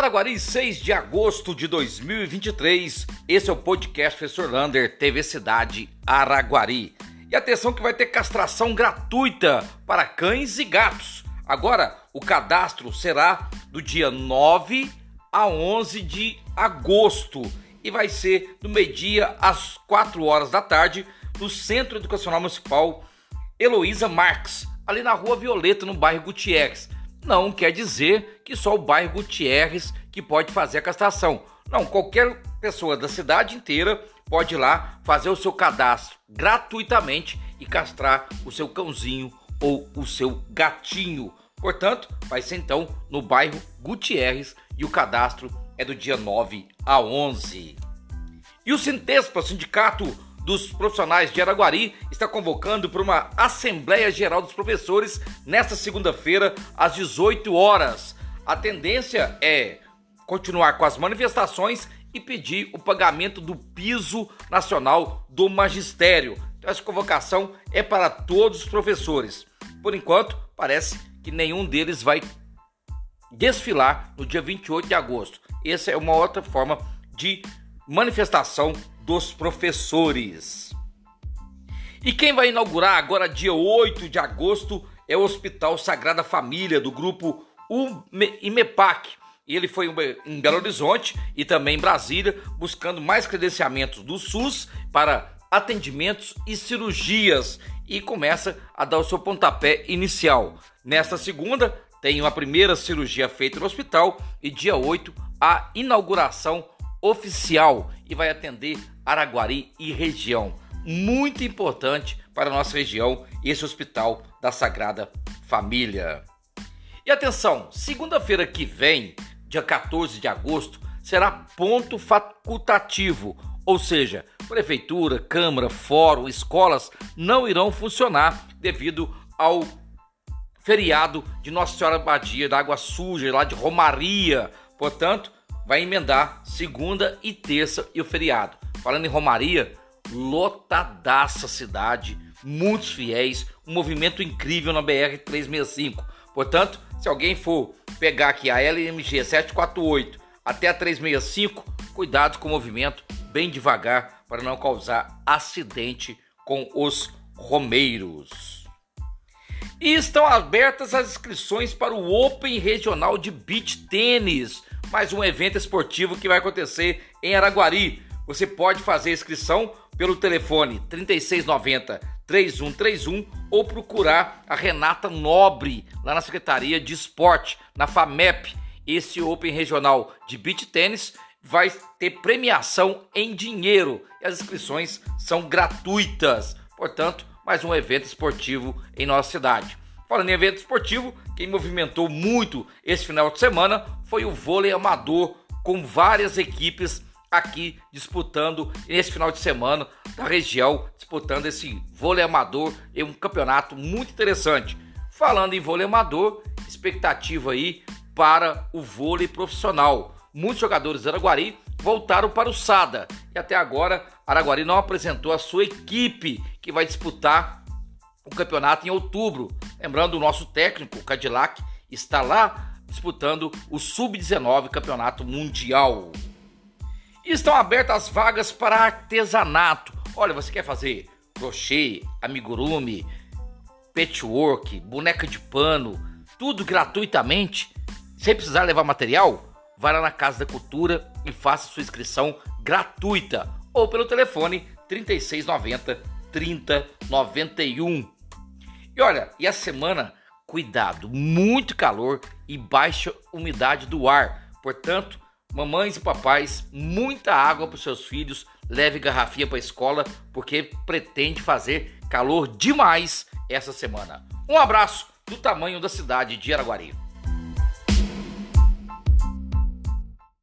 Araguari, 6 de agosto de 2023. Esse é o podcast Professor Lander, TV Cidade Araguari. E atenção que vai ter castração gratuita para cães e gatos. Agora, o cadastro será do dia 9 a 11 de agosto e vai ser do meio-dia às 4 horas da tarde no Centro Educacional Municipal Heloísa Marques, ali na Rua Violeta, no bairro Gutierrez não quer dizer que só o bairro Gutierrez que pode fazer a castração. Não, qualquer pessoa da cidade inteira pode ir lá fazer o seu cadastro gratuitamente e castrar o seu cãozinho ou o seu gatinho. Portanto, vai ser então no bairro Gutierrez e o cadastro é do dia 9 a 11. E o Sintespa, Sindicato dos Profissionais de Araguari está convocando para uma Assembleia Geral dos Professores nesta segunda-feira, às 18 horas. A tendência é continuar com as manifestações e pedir o pagamento do piso nacional do magistério. Então, essa convocação é para todos os professores. Por enquanto, parece que nenhum deles vai desfilar no dia 28 de agosto. Essa é uma outra forma de manifestação dos professores. E quem vai inaugurar agora, dia 8 de agosto, é o Hospital Sagrada Família, do grupo IMEPAC. Ele foi em Belo Horizonte e também em Brasília, buscando mais credenciamentos do SUS para atendimentos e cirurgias e começa a dar o seu pontapé inicial. Nesta segunda, tem uma primeira cirurgia feita no hospital e dia 8 a inauguração oficial e vai atender Araguari e região. Muito importante para a nossa região esse hospital da Sagrada Família. E atenção, segunda-feira que vem, dia 14 de agosto, será ponto facultativo, ou seja, prefeitura, câmara, fórum, escolas não irão funcionar devido ao feriado de Nossa Senhora Badia da Água Suja, lá de Romaria. Portanto, vai emendar segunda e terça e o feriado. Falando em Romaria, lotadaça cidade, muitos fiéis, um movimento incrível na BR 365. Portanto, se alguém for pegar aqui a LMG 748 até a 365, cuidado com o movimento, bem devagar para não causar acidente com os romeiros. E estão abertas as inscrições para o Open Regional de Beach Tênis mais um evento esportivo que vai acontecer em Araguari. Você pode fazer inscrição pelo telefone 3690 3131 ou procurar a Renata Nobre lá na Secretaria de Esporte, na FAMEP. Esse Open Regional de Beach Tênis vai ter premiação em dinheiro e as inscrições são gratuitas. Portanto, mais um evento esportivo em nossa cidade. Falando em evento esportivo, quem movimentou muito esse final de semana foi o vôlei amador, com várias equipes aqui disputando nesse final de semana da região, disputando esse vôlei amador em um campeonato muito interessante. Falando em vôlei amador, expectativa aí para o vôlei profissional. Muitos jogadores de Araguari voltaram para o SADA e até agora Araguari não apresentou a sua equipe que vai disputar o campeonato em outubro. Lembrando, o nosso técnico, o Cadillac, está lá disputando o Sub-19 Campeonato Mundial. Estão abertas as vagas para artesanato. Olha, você quer fazer crochê, amigurumi, patchwork, boneca de pano, tudo gratuitamente, sem precisar levar material? Vá lá na Casa da Cultura e faça sua inscrição gratuita ou pelo telefone 3690 3091. E olha, e a semana, cuidado, muito calor e baixa umidade do ar. Portanto, mamães e papais, muita água para os seus filhos. Leve garrafinha para a escola, porque pretende fazer calor demais essa semana. Um abraço do tamanho da cidade de Araguari.